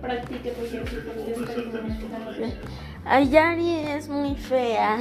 practique porque Ayari es muy fea.